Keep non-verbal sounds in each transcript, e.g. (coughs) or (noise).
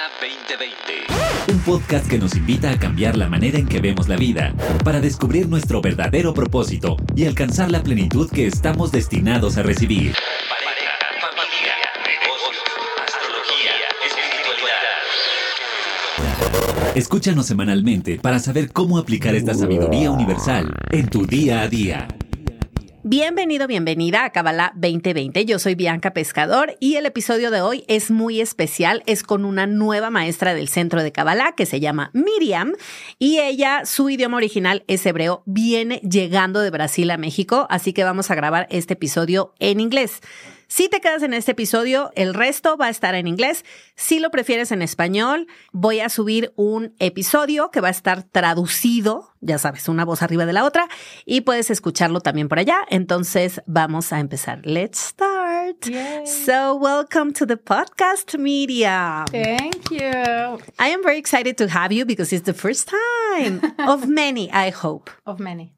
Kabbalah 2020. Un podcast que nos invita a cambiar la manera en que vemos la vida, para descubrir nuestro verdadero propósito y alcanzar la plenitud que estamos destinados a recibir. Pareja, familia, negocios, astrología, espiritualidad. Escúchanos semanalmente para saber cómo aplicar esta sabiduría universal en tu día a día. Bienvenido, bienvenida a Kabbalah 2020. Yo soy Bianca Pescador y el episodio de hoy es muy especial. Es con una nueva maestra del centro de Kabbalah que se llama Miriam y ella, su idioma original es hebreo, viene llegando de Brasil a México, así que vamos a grabar este episodio en inglés. Si te quedas en este episodio, el resto va a estar en inglés. Si lo prefieres en español, voy a subir un episodio que va a estar traducido, ya sabes, una voz arriba de la otra, y puedes escucharlo también por allá. Entonces, vamos a empezar. Let's start. Yay. So, welcome to the podcast media. Thank you. I am very excited to have you because it's the first time (laughs) of many, I hope. Of many,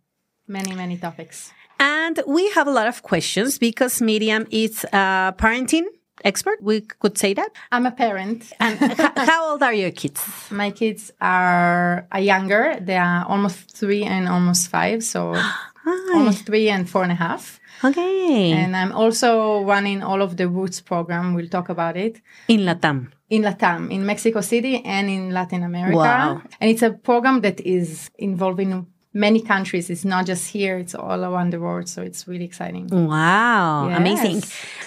many, many topics. And we have a lot of questions because Miryam is a parenting expert. We could say that. I'm a parent. And (laughs) how old are your kids? My kids are younger. They are almost three and almost five. So (gasps) almost three and four and a half. Okay. And I'm also running all of the Roots program. We'll talk about it in Latam. in Latam, in Mexico City and in Latin America. Wow. And it's a program that is involving many countries. It's not just here, it's all around the world. So it's really exciting. Wow. Yes. Amazing.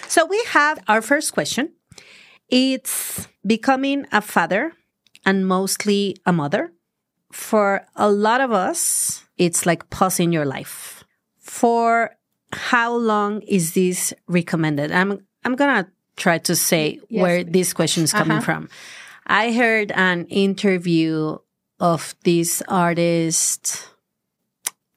So we have our first question. It's becoming a father and mostly a mother. For a lot of us, it's like pausing your life. For how long is this recommended? I'm I'm gonna try to say Yes, where please. this question is coming Uh-huh. from. I heard an interview of this artist.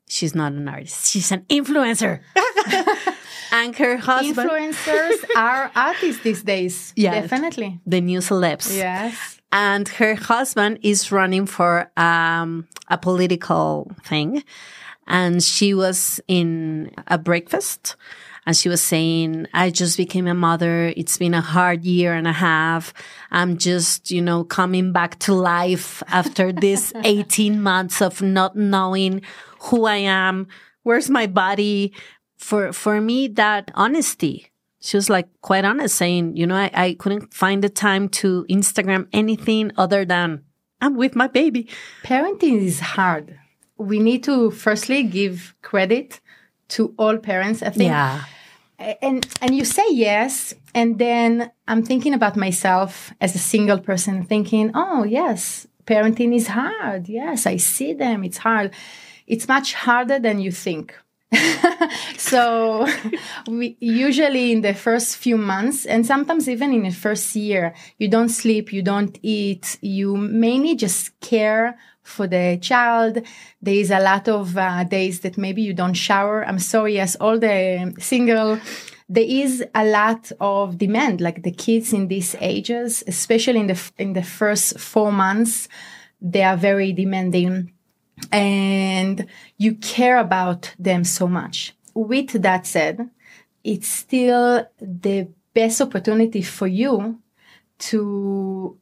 She's not an artist. She's an influencer. (laughs) and her husband, Influencers (laughs) are artists these days. Yeah. Definitely. the new celebs. Yes. And her husband is running for um, a political thing. And she was in a breakfast and she was saying, I just became a mother. It's been a hard year and a half. I'm just, you know, coming back to life after this (laughs) 18 months of not knowing who I am. Where's my body? For, for me, that honesty, she was like quite honest saying, you know, I, I couldn't find the time to Instagram anything other than I'm with my baby. Parenting is hard. We need to firstly give credit to all parents. I think Yeah. and and you say yes and then i'm thinking about myself as a single person thinking oh yes parenting is hard yes i see them it's hard it's much harder than you think. (laughs) So (laughs) we usually in the first few months and sometimes even in the first year you don't sleep you don't eat you mainly just care for the child. There is a lot of uh, days that maybe you don't shower. I'm sorry yes all the single there is a lot of demand like the kids in these ages especially in the in the first 4 months they are very demanding and you care about them so much. With that said, it's still the best opportunity for you to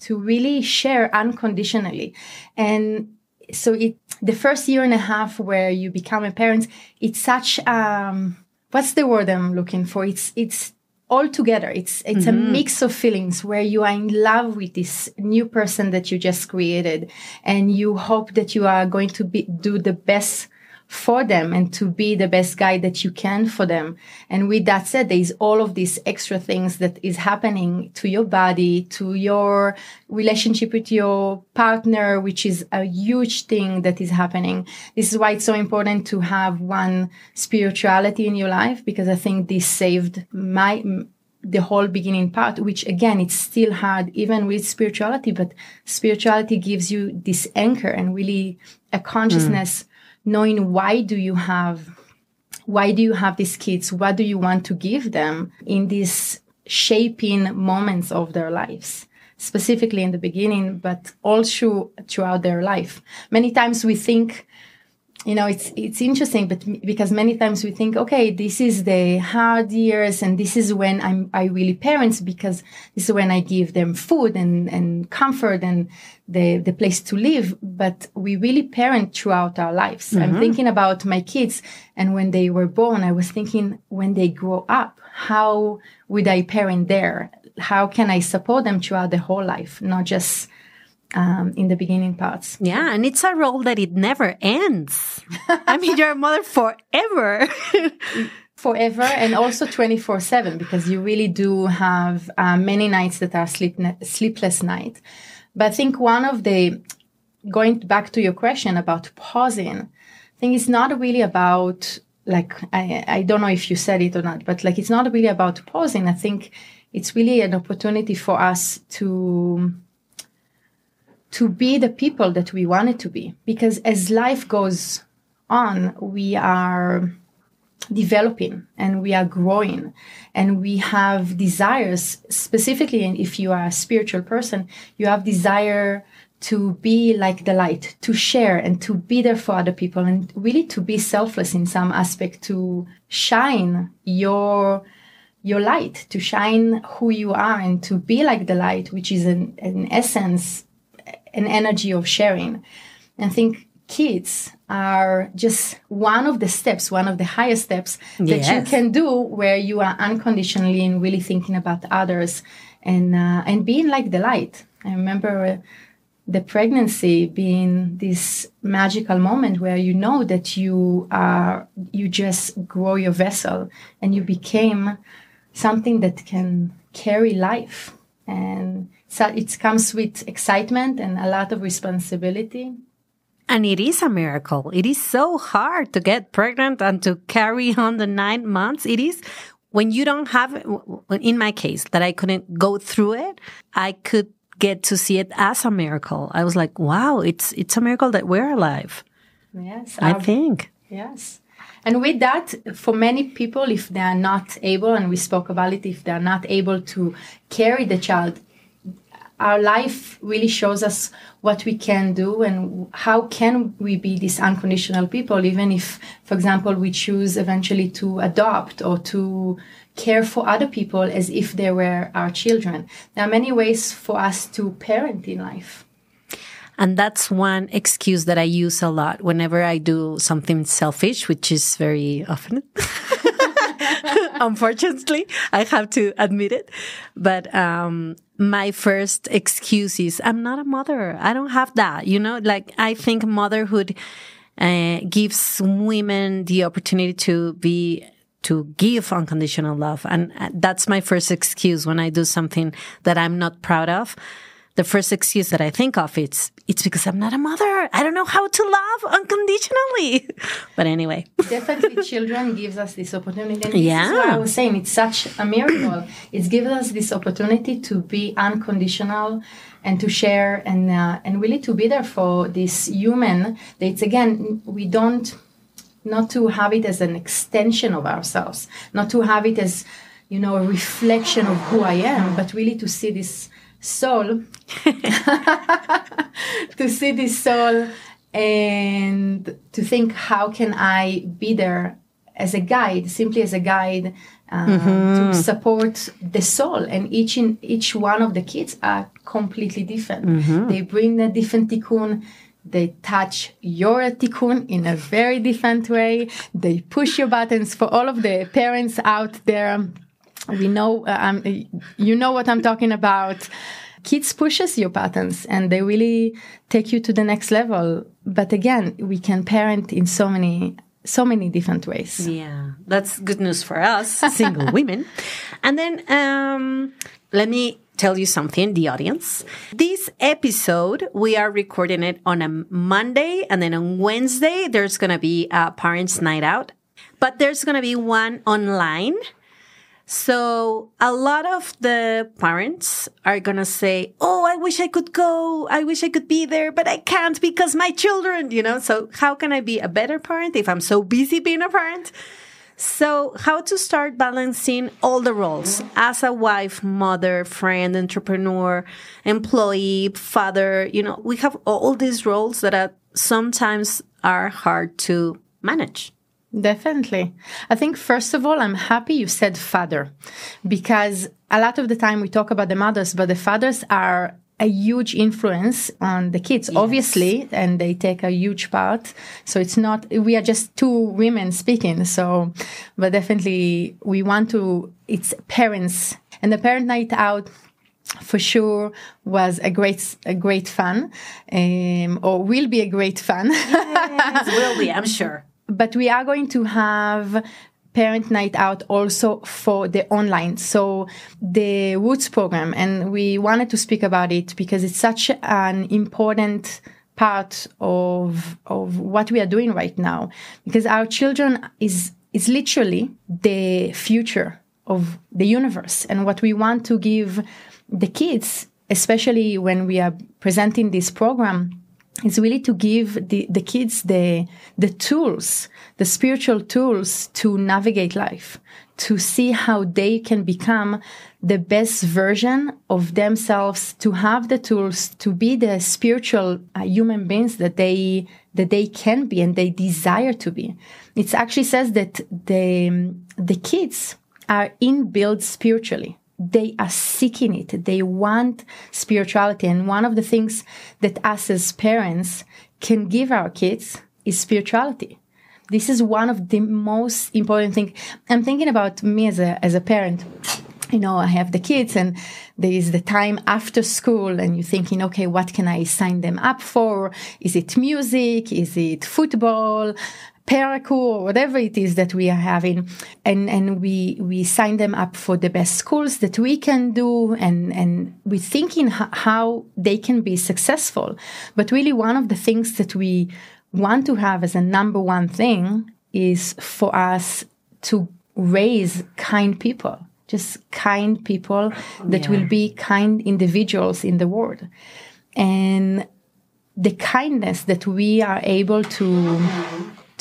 to really share unconditionally. And so it the first year and a half where you become a parent, it's such um what's the word I'm looking for? It's it's all together. It's it's a mm-hmm. mix of feelings where you are in love with this new person that you just created, and you hope that you are going to be do the best for them and to be the best guy that you can for them. And with that said, there is all of these extra things that is happening to your body, to your relationship with your partner, which is a huge thing that is happening. This is why it's so important to have one spirituality in your life because I think this saved my the whole beginning part, which again, it's still hard even with spirituality, but spirituality gives you this anchor and really a consciousness knowing why do you have why do you have these kids? What do you want to give them in these shaping moments of their lives? Specifically in the beginning but also throughout their life. Many times we think you know it's it's interesting but because many times we think okay this is the hard years and this is when i'm i really parent because this is when i give them food and and comfort and the the place to live. But we really parent throughout our lives. Mm-hmm. i'm thinking about my kids and when they were born i was thinking when they grow up how would i parent there? How can i support them throughout the whole life not just um, in the beginning parts. Yeah, and it's a role that it never ends. I mean, you're a mother forever. (laughs) forever and also 24 7 because you really do have uh, many nights that are sleep sleepless night but i think one of the going back to your question about pausing i think it's not really about like I, I don't know if you said it or not but like it's not really about pausing i think it's really an opportunity for us to to be the people that we wanted to be. Because as life goes on, we are developing and we are growing and we have desires specifically if you are a spiritual person you have desire to be like the light to share and to be there for other people and really to be selfless in some aspect to shine your your light to shine who you are and to be like the light which is an, an essence an energy of sharing. And I think kids are just one of the steps, one of the highest steps that yes. you can do where you are unconditionally and really thinking about others and uh, and being like the light. I remember uh, the pregnancy being this magical moment where you know that you are you just grow your vessel and you became something that can carry life and so it comes with excitement and a lot of responsibility. And it is a miracle. It is so hard to get pregnant and to carry on the nine months. It is when you don't have, in my case, that I couldn't go through it, I could get to see it as a miracle. I was like, wow, it's, it's a miracle that we're alive. Yes. I um, think. Yes. And with that, for many people, if they are not able, and we spoke about it, if they are not able to carry the child, our life really shows us what we can do and how can we be these unconditional people even if for example we choose eventually to adopt or to care for other people as if they were our children there are many ways for us to parent in life and that's one excuse that I use a lot whenever I do something selfish, which is very often. (laughs) Unfortunately, I have to admit it. But um, my first excuse is I'm not a mother. I don't have that. You know, like I think motherhood uh, gives women the opportunity to be to give unconditional love. And uh, that's my first excuse when I do something that I'm not proud of the first excuse that I think of it's it's because I'm not a mother. I don't know how to love unconditionally. (laughs) But anyway, definitely, children gives us this opportunity. And this yeah, is what I was saying. It's such a miracle. it gives us this opportunity to be unconditional and to share and uh, and really to be there for this human. That it's again we don't not to have it as an extension of ourselves, not to have it as you know a reflection of who I am, but really to see this soul (laughs) to see this soul and to think how can i be there as a guide simply as a guide uh, mm-hmm. to support the soul and each in each one of the kids are completely different. Mm-hmm. they bring a different tikkun. They touch your tikkun in a very different way. They push your buttons for all of the parents out there we know uh, um, you know what i'm talking about. Kids pushes your patterns and they really take you to the next level. But again we can parent in so many so many different ways. Yeah that's good news for us (laughs) single women. And then um, let me tell you something the audience. This episode we are recording it on a monday and then on wednesday there's gonna be a parents night out. But there's gonna be one online so a lot of the parents are going to say, Oh, I wish I could go. I wish I could be there, but I can't because my children, you know, so how can I be a better parent if I'm so busy being a parent? So how to start balancing all the roles as a wife, mother, friend, entrepreneur, employee, father, you know, we have all these roles that are sometimes are hard to manage. Definitely. I think, first of all, I'm happy you said father because a lot of the time we talk about the mothers, but the fathers are a huge influence on the kids, yes. obviously, and they take a huge part. So it's not, we are just two women speaking. So, but definitely we want to, it's parents and the parent night out for sure was a great a great fun um, or will be a great fun yes, will be i'm (laughs) sure but we are going to have parent night out also for the online so the Roots program and we wanted to speak about it because it's such an important part of of what we are doing right now because our children is is literally the future of the universe and what we want to give the kids especially when we are presenting this program is really to give the, the kids the the tools, the spiritual tools to navigate life, to see how they can become the best version of themselves, to have the tools to be the spiritual uh, human beings that they that they can be and they desire to be. It actually says that the the kids are inbuilt spiritually they are seeking it. They want spirituality. And one of the things that us as parents can give our kids is spirituality. This is one of the most important things. I'm thinking about me as a, as a parent. You know, I have the kids and there is the time after school and you're thinking, okay, what can I sign them up for? Is it music? Is it football? Parkour or whatever it is that we are having, and and we we sign them up for the best schools that we can do, and and we thinking how they can be successful. But really, one of the things that we want to have as a number one thing is for us to raise kind people, just kind people that yeah. will be kind individuals in the world, and the kindness that we are able to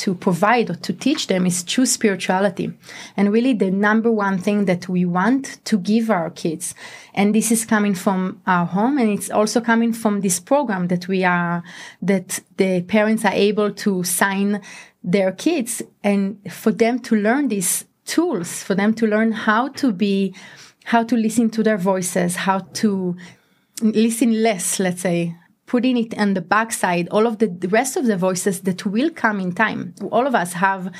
to provide or to teach them is true spirituality. And really the number one thing that we want to give our kids. And this is coming from our home and it's also coming from this program that we are, that the parents are able to sign their kids and for them to learn these tools, for them to learn how to be, how to listen to their voices, how to listen less, let's say, putting it on the backside, all of the, the rest of the voices that will come in time. All of us have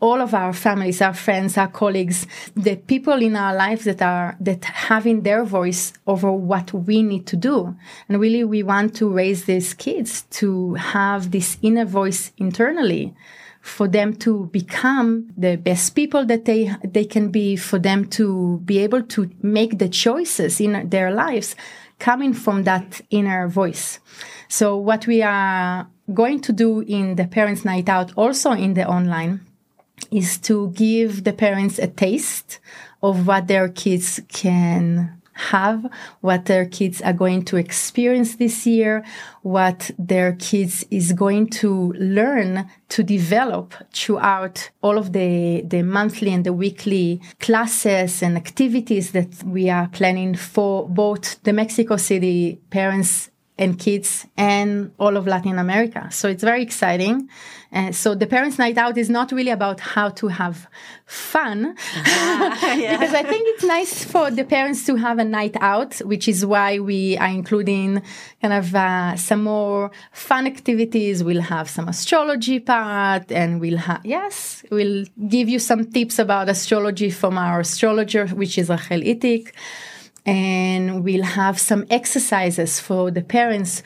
all of our families, our friends, our colleagues, the people in our lives that are that having their voice over what we need to do. And really we want to raise these kids to have this inner voice internally for them to become the best people that they they can be, for them to be able to make the choices in their lives coming from that inner voice. So what we are going to do in the parents night out, also in the online, is to give the parents a taste of what their kids can have, what their kids are going to experience this year, what their kids is going to learn to develop throughout all of the, the monthly and the weekly classes and activities that we are planning for both the Mexico City parents and kids and all of Latin America. So it's very exciting. Uh, so the parents' night out is not really about how to have fun, (laughs) yeah. because I think it's nice for the parents to have a night out, which is why we are including kind of uh, some more fun activities. We'll have some astrology part, and we'll have yes, we'll give you some tips about astrology from our astrologer, which is Rachel Itik and we'll have some exercises for the parents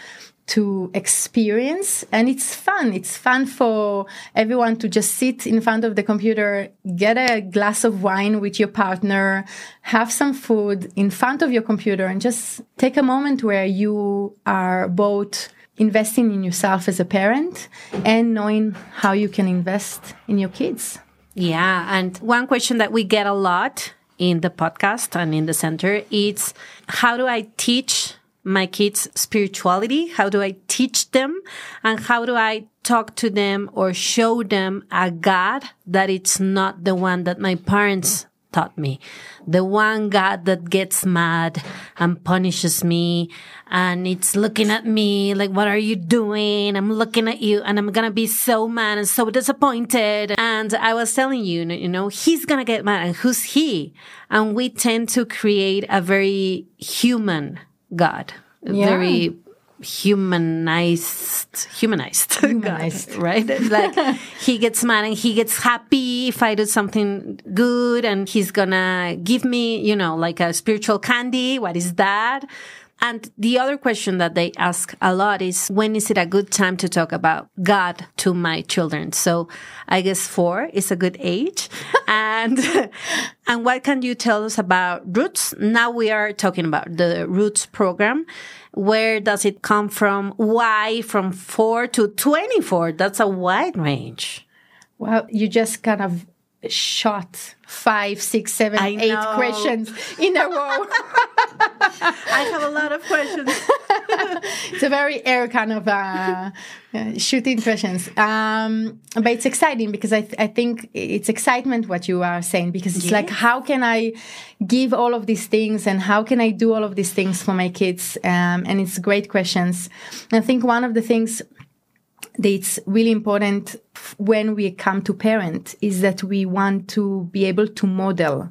to experience. And it's fun. It's fun for everyone to just sit in front of the computer get a glass of wine with your partner have some food in front of your computer and just take a moment where you are both investing in yourself as a parent and knowing how you can invest in your kids. Yeah and one question that we get a lot in the podcast and in the center. It's how do I teach my kids spirituality? How do I teach them? And how do I talk to them or show them a God that it's not the one that my parents taught me. The one God that gets mad and punishes me and it's looking at me like, what are you doing? I'm looking at you and I'm going to be so mad and so disappointed. And I was telling you, you know, he's going to get mad and who's he? And we tend to create a very human God, Yeah. very humanized humanized. (laughs) Humanized. God, right? Like he gets mad and he gets happy if i do something good and he's gonna give me you know like a spiritual candy. What is that and the other question that they ask a lot is when is it a good time to talk about God to my children? So I guess four is a good age. (laughs) and, and what can you tell us about roots? Now we are talking about the roots program. Where does it come from? Why from four to 24? That's a wide range. Well, you just kind of shot five, six, seven, I eight know. questions in a row. (laughs) I have a lot of questions. (laughs) it's a very air kind of uh, uh, shooting questions. Um, but it's exciting because I, th- I think it's excitement what you are saying because it's like, how can I give all of these things and how can I do all of these things for my kids? Um, and it's great questions. I think one of the things that's really important when we come to parent is that we want to be able to model.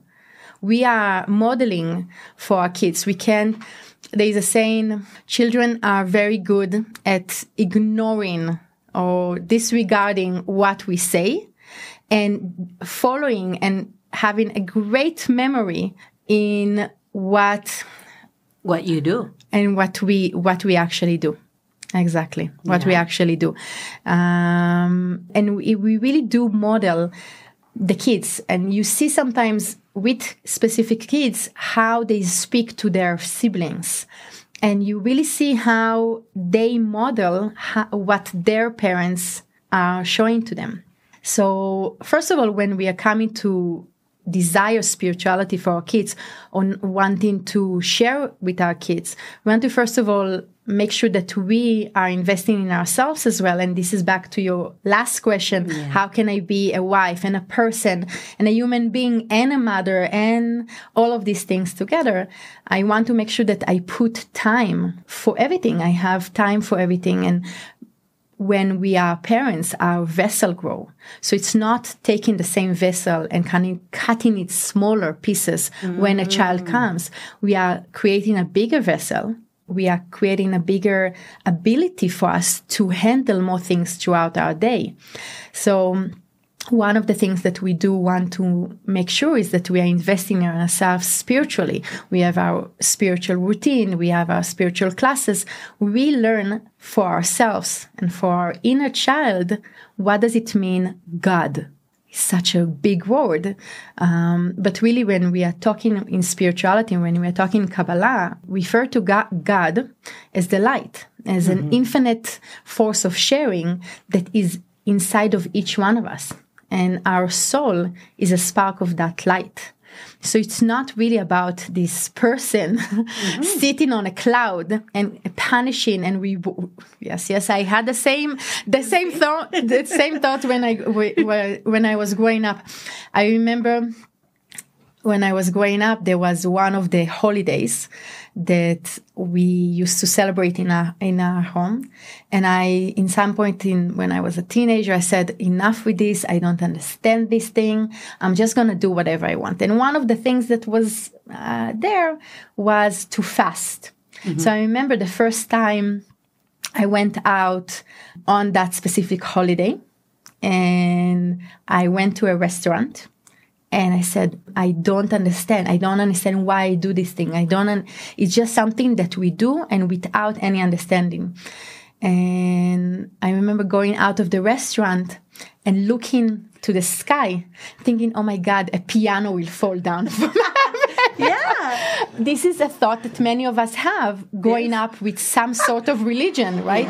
We are modeling for our kids. We can, there is a saying, children are very good at ignoring or disregarding what we say and following and having a great memory in what What you do. and what we what we actually do exactly what we actually do. Um, and we, we really do model the kids and you see sometimes with specific kids how they speak to their siblings and you really see how they model how, what their parents are showing to them. So first of all when we are coming to desire spirituality for our kids on wanting to share with our kids. We want to first of all make sure that we are investing in ourselves as well. And this is back to your last question. How can i be a wife and a person and a human being and a mother and all of these things together? I want to make sure that i put time for everything. I have time for everything. And when we are parents, our vessel grow. So it's not taking the same vessel and of cutting it smaller pieces when a child mm. comes. We are creating a bigger vessel. We are creating a bigger ability for us to handle more things throughout our day. So one of the things that we do want to make sure is that we are investing in ourselves spiritually. We have our spiritual routine, we have our spiritual classes. We learn for ourselves and for our inner child what does it mean, God? It's such a big word. Um, but really, when we are talking in spirituality, when we are talking Kabbalah, we refer to God, God as the light, as an infinite force of sharing that is inside of each one of us and our soul is a spark of that light. So it's not really about this person mm-hmm. (laughs) sitting on a cloud and punishing and we yes yes I had the same the same thought the same thought when I when I was growing up. I remember when I was growing up, there was one of the holidays that we used to celebrate in our in our home, and I, in some point in when I was a teenager, I said, "Enough with this! I don't understand this thing. I'm just gonna do whatever I want." And one of the things that was uh, there was to fast. So I remember the first time I went out on that specific holiday, and I went to a restaurant and I said, I don't understand. I don't understand why I do this thing. I don't, un- it's just something that we do and without any understanding. And I remember going out of the restaurant and looking to the sky, thinking, oh my God, a piano will fall down (laughs) from Yeah. (laughs) this is a thought that many of us have growing up with some sort of religion, right?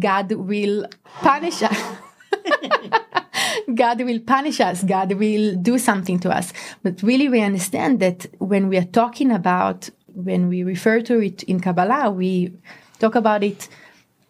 God will punish us. (laughs) God will punish us. God will do something to us. But really, we understand that when we are talking about, when we refer to it in Kabbalah, we talk about it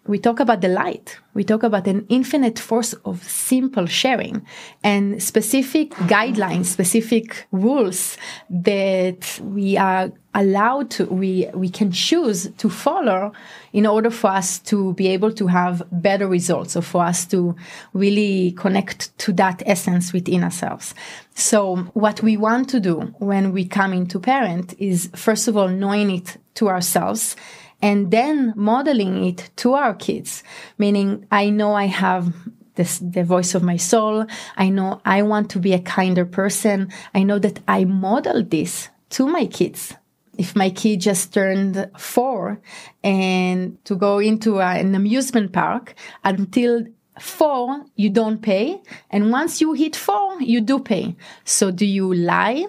we talk about the light. We talk about an infinite force of simple sharing and specific guidelines, specific rules that we are allowed to, we, we can choose to follow in order for us to be able to have better results or for us to really connect to that essence within ourselves. So what we want to do when we come into parent is first of all, knowing it to ourselves and then modeling it to our kids, meaning I know I have this, the voice of my soul. I know I want to be a kinder person. I know that I model this to my kids. If my kid just turned four and to go into a, an amusement park until four, you don't pay. And once you hit four, you do pay. So do you lie?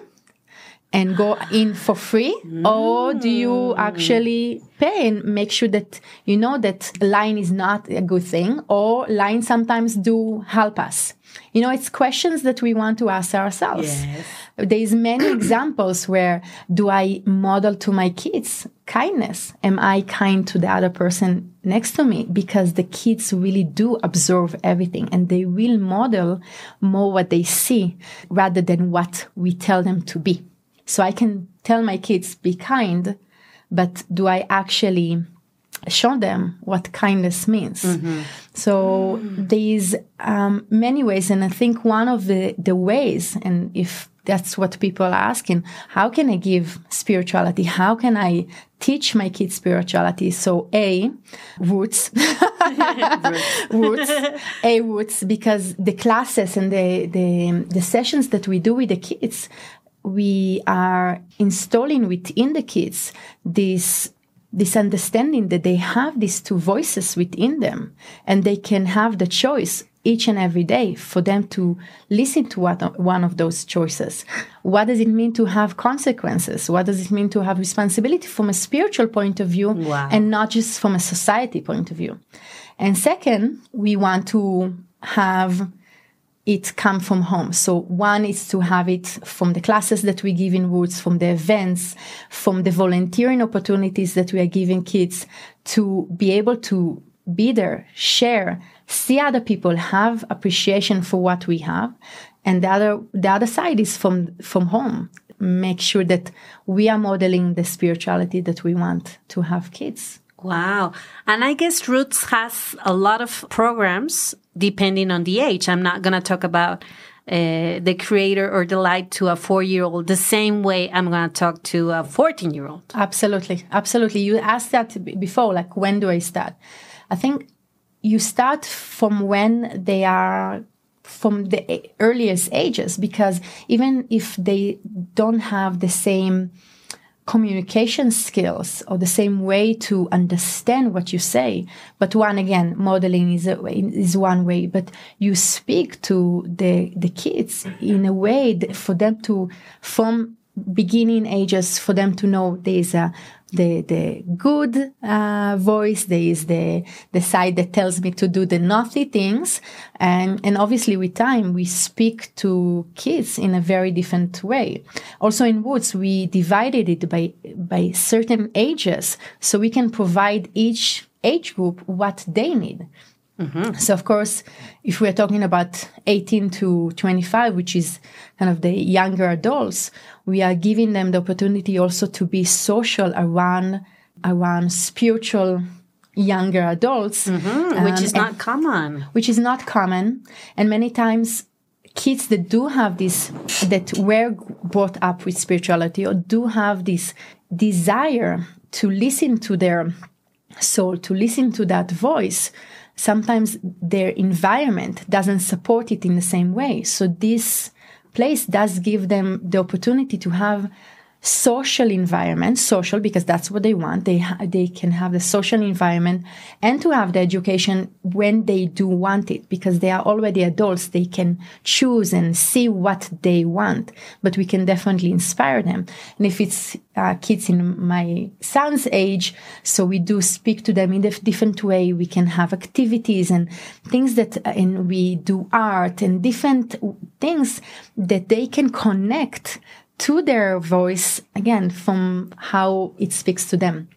and go in for free mm. or do you actually pay and make sure that you know that lying is not a good thing or lying sometimes do help us you know it's questions that we want to ask ourselves. Yes. there's many (clears throat) examples where do i model to my kids kindness? Am i kind to the other person next to me? Because the kids really do observe everything and they will model more what they see rather than what we tell them to be. So I can tell my kids, be kind, but do I actually show them what kindness means? Mm-hmm. So mm. there's um, many ways. And I think one of the, the ways, and if that's what people are asking, how can I give spirituality? How can I teach my kids spirituality? So A, roots. (laughs) (laughs) roots. A, roots, because the classes and the, the, the sessions that we do with the kids we are installing within the kids this this understanding that they have these two voices within them and they can have the choice each and every day for them to listen to what, one of those choices. What does it mean to have consequences? What does it mean to have responsibility from a spiritual point of view wow. and not just from a society point of view? And second, we want to have it come from home. So one is to have it from the classes that we give in Roots, from the events, from the volunteering opportunities that we are giving kids to be able to be there, share, see other people have appreciation for what we have. And the other, the other side is from, from home. Make sure that we are modeling the spirituality that we want to have kids. Wow. And I guess Roots has a lot of programs depending on the age. I'm not going to talk about uh, the creator or the light to a four year old the same way I'm going to talk to a 14 year old. Absolutely. Absolutely. You asked that before, like, when do I start? I think you start from when they are from the earliest ages because even if they don't have the same communication skills or the same way to understand what you say. But one again, modeling is a is one way, but you speak to the, the kids in a way for them to, from beginning ages, for them to know there's a, the the good uh, voice. There is the the side that tells me to do the naughty things, and and obviously with time we speak to kids in a very different way. Also in Roots we divided it by by certain ages, so we can provide each age group what they need. Mm-hmm. So, of course, if we're talking about 18 to 25, which is kind of the younger adults, we are giving them the opportunity also to be social around, around spiritual younger adults. Mm-hmm, which um, is not common. Which is not common. And many times, kids that do have this, that were brought up with spirituality or do have this desire to listen to their soul, to listen to that voice, sometimes their environment doesn't support it in the same way. So this place does give them the opportunity to have social environment, social because that's what they want. They they can have the social environment and to have the education when they do want it because they are already adults. They can choose and see what they want, but we can definitely inspire them. And if it's uh, kids in my son's age, so we do speak to them in a different way. We can have activities and things that, uh, and we do art and different things that they can connect to their voice again from how it speaks to them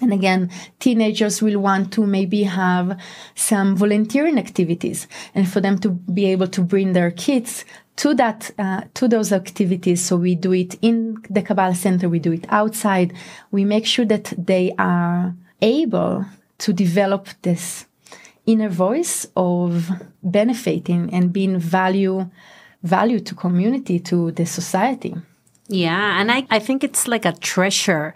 And again, teenagers will want to maybe have some volunteering activities and for them to be able to bring their kids to that, uh, to those activities. So we do it in the Kabbalah Center. We do it outside. We make sure that they are able to develop this inner voice of benefiting and being value, value to community, to the society. Yeah. And I, I think it's like a treasure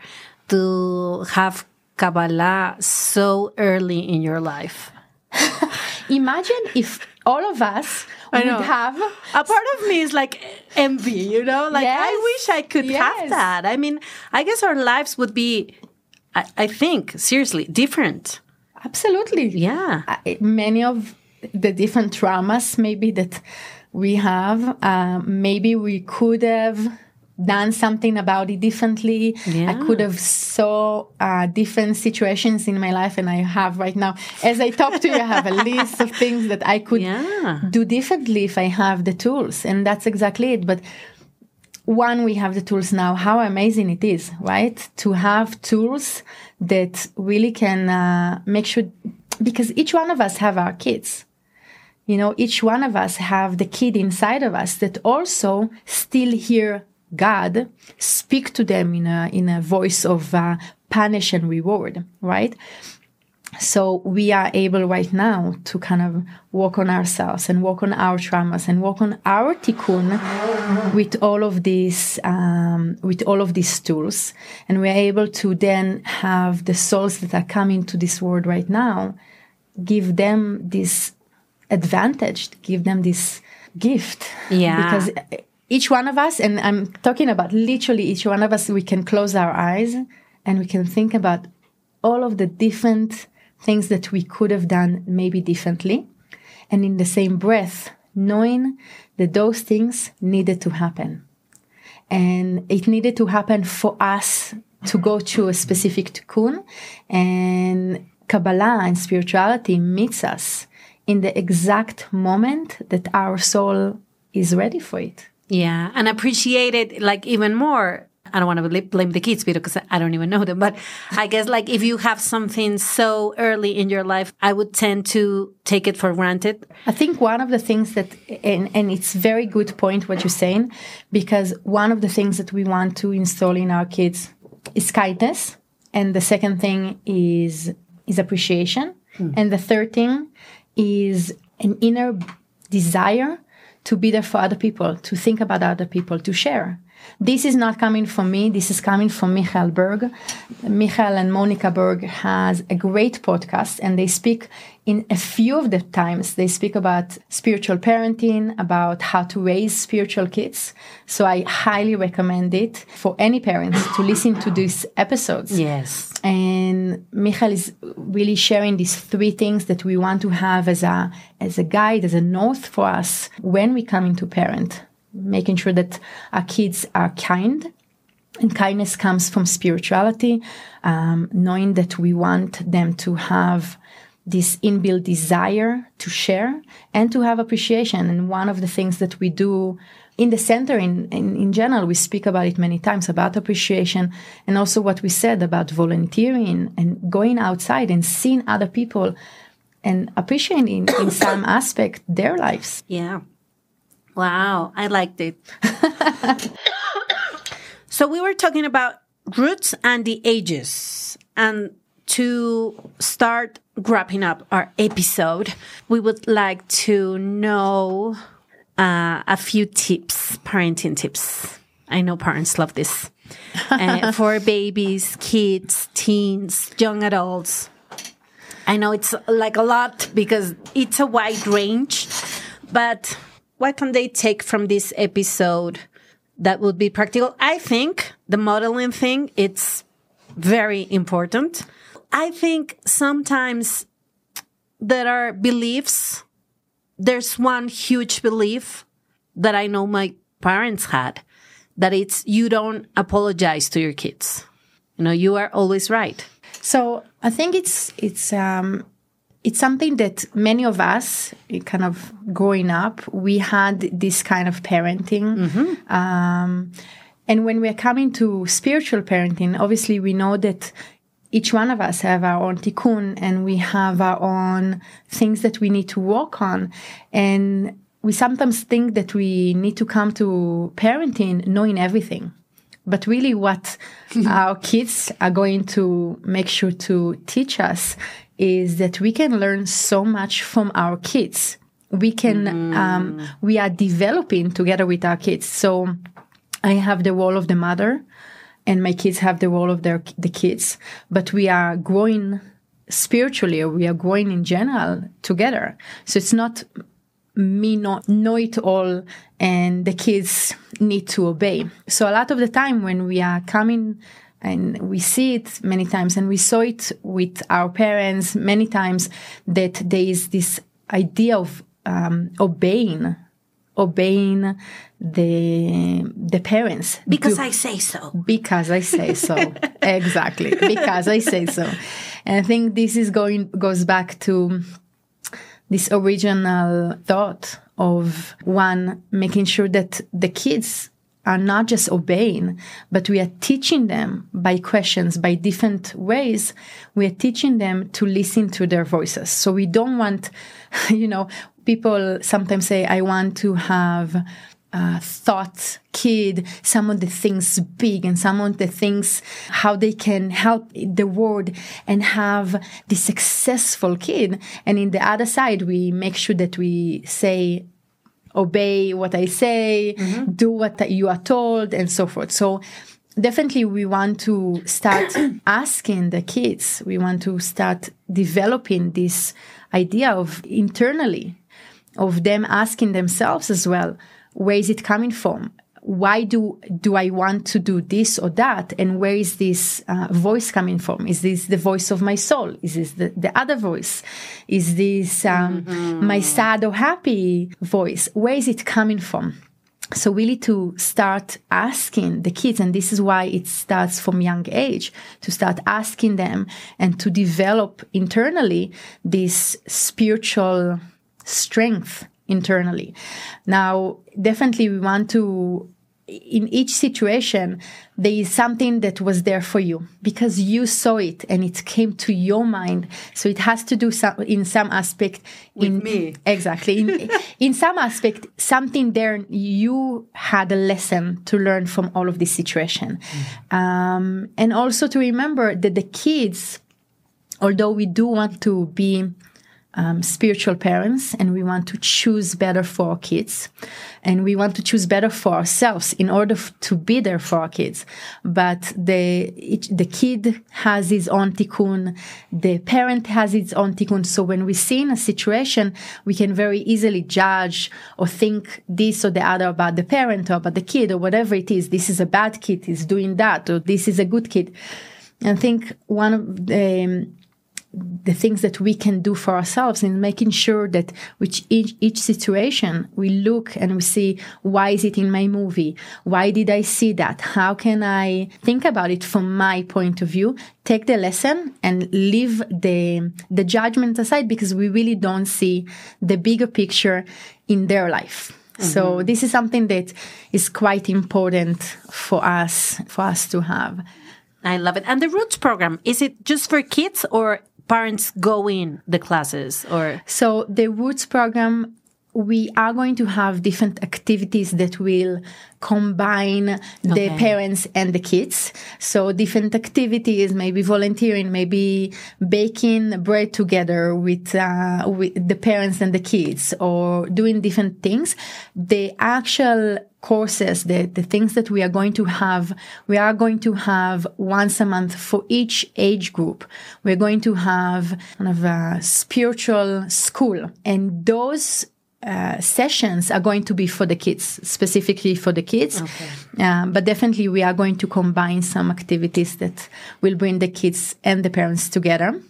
to have Kabbalah so early in your life. (laughs) Imagine if all of us would have a part of me is like envy, you know, like Yes. I wish I could Yes. have that. I mean, I guess our lives would be, I, I think, seriously different. absolutely Yeah. I- many of the different traumas maybe that we have uh, maybe we could have done something about it differently. I could have saw uh, different situations in my life and i have right now. As i talk to you i have a (laughs) list of things that i could Yeah. do differently if i have the tools and that's exactly it. But one we have the tools now. How amazing it is right? To have tools that really can uh, make sure because each one of us have our kids. You know each one of us have the kid inside of us that also still hear god speak to them in a in a voice of uh, punish and reward right so we are able right now to kind of work on ourselves and work on our traumas and work on our tikkun with all of these um, with all of these tools, and we're able to then have the souls that are coming to this world right now, give them this advantage, give them this gift. Yeah. because each one of us, and I'm talking about literally each one of us, we can close our eyes and we can think about all of the different things that we could have done maybe differently. And in the same breath, knowing that those things needed to happen. And it needed to happen for us to go to a specific tikkun. And Kabbalah and spirituality meets us in the exact moment that our soul is ready for it. Yeah, and appreciate it like even more. I don't want to blame the kids because I don't even know them, but I guess like if you have something so early in your life, I would tend to take it for granted. I think one of the things that, and, and it's very good point what you're saying, because one of the things that we want to install in our kids is kindness, and the second thing is is appreciation, hmm. and the third thing is an inner desire to be there for other people, to think about other people, to share. This is not coming from me. This is coming from Michael Berg. Michael and Monica Berg has a great podcast and they speak in a few of the times they speak about spiritual parenting, about how to raise spiritual kids. So I highly recommend it for any parents to listen to these episodes. Yes. And Michael is really sharing these three things that we want to have as a as a guide, as a north for us when we come into parent, making sure that our kids are kind. And kindness comes from spirituality, um, knowing that we want them to have this inbuilt desire to share and to have appreciation. And one of the things that we do in the center, in, in, in general, we speak about it many times about appreciation and also what we said about volunteering and going outside and seeing other people and appreciating in (coughs) some aspect their lives. Yeah. Wow, I liked it. so we were talking about roots and the ages. And to start wrapping up our episode, we would like to know uh, a few tips, parenting tips. I know parents love this. Uh, (laughs) for babies, kids, teens, young adults. I know it's like a lot because it's a wide range, but what can they take from this episode that would be practical? I think the modeling thing it's very important. I think sometimes there are beliefs. There's one huge belief that I know my parents had that it's you don't apologize to your kids. You know, you are always right. So I think it's it's um, it's something that many of us, eh, kind of growing up, we had this kind of parenting. Um, and when we're coming to spiritual parenting, obviously we know that each one of us have our own tikkun and we have our own things that we need to work on. And we sometimes think that we need to come to parenting knowing everything. But really, what (laughs) our kids are going to make sure to teach us is that we can learn so much from our kids. We can, mm. um, we are developing together with our kids. So I have the role of the mother, and my kids have the role of their the kids. But we are growing spiritually, or we are growing in general together. So it's not me not know it all and the kids need to obey. So a lot of the time when we are coming and we see it many times and we saw it with our parents many times that there is this idea of um, obeying obeying the the parents. Because I say so. Because I say so. (laughs) Exactly. Because I say so. And I think this is going goes back to this original thought of one making sure that the kids are not just obeying, but we are teaching them by questions, by different ways. We are teaching them to listen to their voices. So we don't want, (laughs) you know, people sometimes say, I want to have uh, thought kid, some of the things big and some of the things how they can help the world and have the successful kid. And in the other side, we make sure that we say, obey what I say, mm-hmm. do what you are told, and so forth. So definitely we want to start (coughs) asking the kids, we want to start developing this idea of internally of them asking themselves as well where is it coming from why do do i want to do this or that? And where is this uh, voice coming from? Is this the voice of my soul? Is this the, the other voice? Is this um, mm-hmm. my sad or happy voice? Where is it coming from? So we need to start asking the kids and this is why it starts from young age to start asking them and to develop internally this spiritual strength internally. Now, definitely we want to in each situation there is something that was there for you because you saw it and it came to your mind. So it has to do some in some aspect With in me. Exactly. In, (laughs) in some aspect something there you had a lesson to learn from all of this situation. Mm. um, and also to remember that the kids although we do want to be um, spiritual parents and we want to choose better for our kids. And we want to choose better for ourselves in order f- to be there for our kids. But the the kid has his own tikkun. The parent has its own tikkun. So when we see in a situation we can very easily judge or think this or the other about the parent or about the kid or whatever it is. This is a bad kid. Is doing that or this is a good kid. I think one of the the things that we can do for ourselves in making sure that with each, each situation we look and we see why is it in my movie why did i see that how can i think about it from my point of view take the lesson and leave the the judgment aside because we really don't see the bigger picture in their life mm-hmm. so this is something that is quite important for us for us to have I love it. And the Roots program, is it just for kids or parents go in the classes or? So the roots program we are going to have different activities that will combine the parents and the kids. So different activities, maybe volunteering, maybe baking bread together with, uh, with the parents and the kids or doing different things. The actual courses, the, the things that we are going to have, we are going to have once a month for each age group. We're going to have kind of a spiritual school and those uh, sessions are going to be for the kids, specifically for the kids. Okay. Um, but definitely, we are going to combine some activities that will bring the kids and the parents together.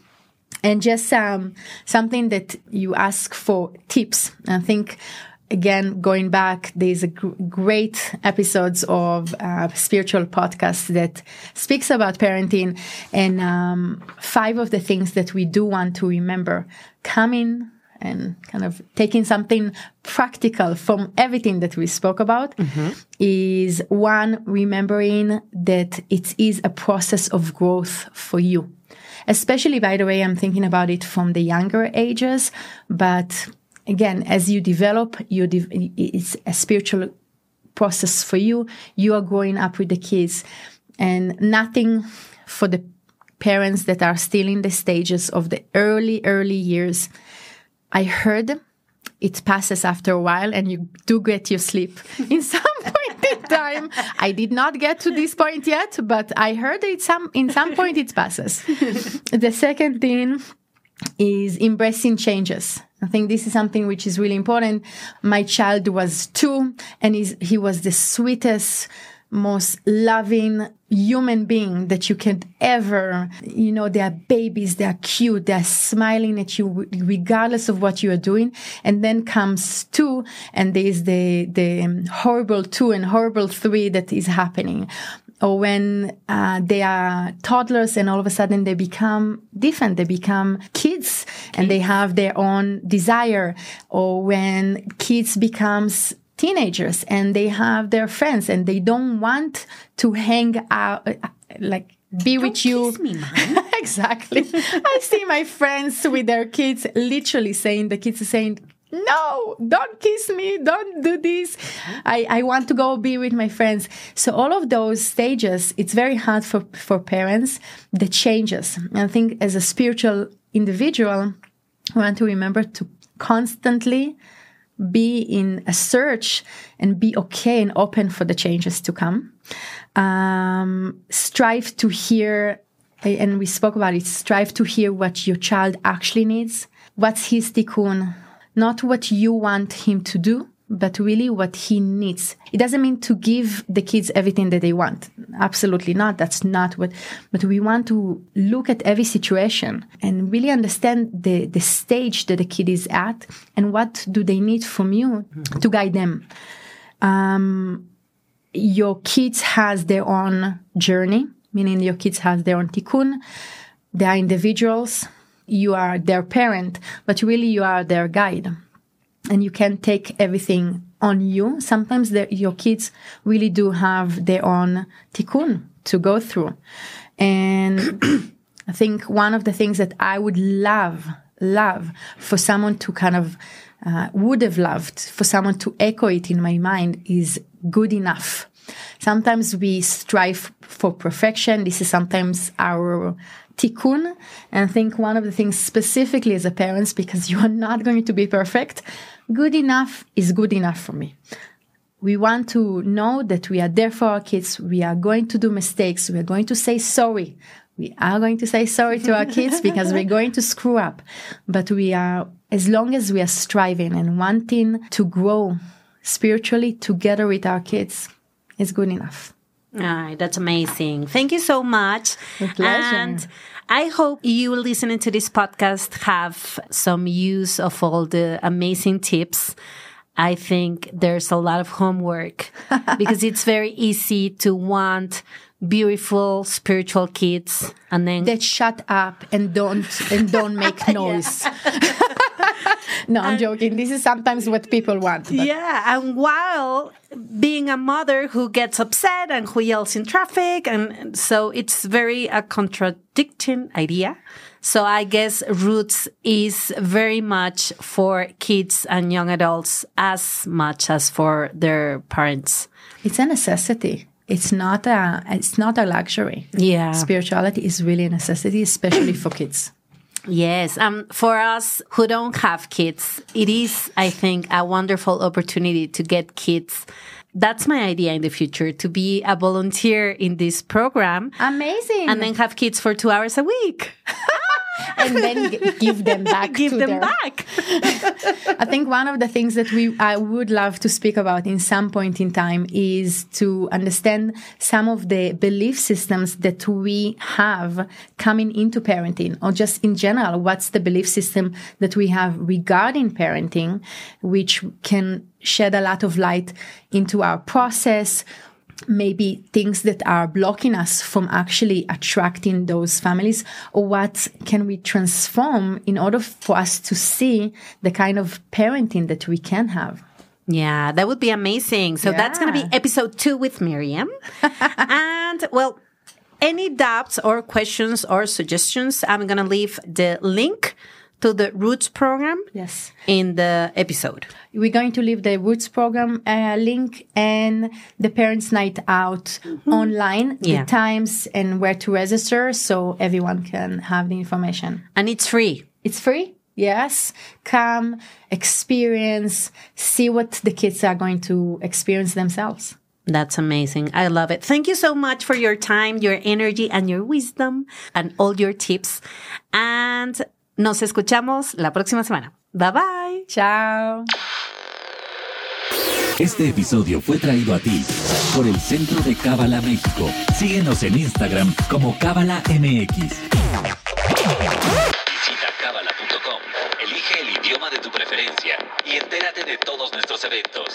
And just um, something that you ask for tips. I think again, going back, there's a gr- great episodes of uh, spiritual podcast that speaks about parenting, and um, five of the things that we do want to remember: coming and kind of taking something practical from everything that we spoke about mm-hmm. is one, remembering that it is a process of growth for you. Especially, by the way, I'm thinking about it from the younger ages, but again, as you develop, you de- it's a spiritual process for you. You are growing up with the kids, and nothing for the parents that are still in the stages of the early, early years. I heard it passes after a while and you do get your sleep (laughs) in some point in time. I did not get to this point yet, but I heard it some in some point it passes. (laughs) the second thing is embracing changes. I think this is something which is really important. My child was two and he was the sweetest, most loving human being that you can ever, you know, they are babies, they are cute, they're smiling at you regardless of what you are doing. And then comes two and there's the, the horrible two and horrible three that is happening. Or when uh, they are toddlers and all of a sudden they become different. They become kids and they have their own desire. Or when kids becomes teenagers and they have their friends and they don't want to hang out like be Don't with you. kiss me, (laughs) exactly. I see my friends with their kids literally saying the kids are saying no don't kiss me don't do this. I, I want to go be with my friends. So all of those stages it's very hard for for parents the changes. And i think as a spiritual individual we want to remember to constantly be in a search and be okay and open for the changes to come. Um, strive to hear and we spoke about it strive to hear what your child actually needs. What's his tikkun? Not what you want him to do, but really what he needs. It doesn't mean to give the kids everything that they want. Absolutely not. That's not what, but we want to look at every situation and really understand the, the stage that the kid is at and what do they need from you to guide them. Um, your kids has their own journey, meaning your kids has their own tikkun. They are individuals you are their parent, but really you are their guide. And you can take everything on you. Sometimes your kids really do have their own tikkun to go through. And (clears throat) I think one of the things that I would love, love for someone to kind of, uh, would have loved for someone to echo it in my mind is good enough. Sometimes we strive for perfection. This is sometimes our tikkun. And I think one of the things specifically as a parent, because (laughs) you are not going to be perfect, good enough is good enough for me. We want to know that we are there for our kids. We are going to do mistakes. We are going to say sorry. We are going to say sorry to our kids (laughs) because we're going to screw up. But we are, as long as we are striving and wanting to grow spiritually together with our kids, is good enough. Ah, that's amazing. Thank you so much. pleasure. And I hope you listening to this podcast have some use of all the amazing tips. I think there's a lot of homework (laughs) because it's very easy to want beautiful spiritual kids and then that shut up and don't and don't make (laughs) noise. (laughs) no, I'm joking. This is sometimes what people want. but- Yeah, and while being a mother who gets upset and who yells in traffic, and so it's very a contradicting idea. So I guess Roots is very much for kids and young adults as much as for their parents. It's a necessity. It's not a it's not a luxury. Yeah. Spirituality is really a necessity, especially for kids. Yes. Um, for us who don't have kids, it is, I think, a wonderful opportunity to get kids. That's my idea in the future to be a volunteer in this program Amazing. and then have kids for two hours a week. (laughs) and then g- give them back Give them their back. (laughs) I think one of the things that we I would love to speak about in some point in time is to understand some of the belief systems that we have coming into parenting or just in general what's the belief system that we have regarding parenting which can shed a lot of light into our process maybe things that are blocking us from actually attracting those families or what can we transform in order for us to see the kind of parenting that we can have yeah, that would be amazing. So that's going to be episode two with Miryam. (laughs) and well, any doubts or questions or suggestions, I'm going to leave the link to the Roots program yes in the episode. we're going to leave the roots program uh, link and the parents night out online Yeah. the times and where to register so everyone can have the information And it's free. It's free. Yes. Come, experience, see what the kids are going to experience themselves. That's amazing. I love it. Thank you so much for your time, your energy, and your wisdom, and all your tips. And nos escuchamos la próxima semana. Bye bye. Ciao. Este episodio fue traído a ti por el Centro de Cábala México. Síguenos en Instagram como Cábala MX. Visita cábala.com, elige el idioma de tu preferencia y entérate de todos nuestros eventos.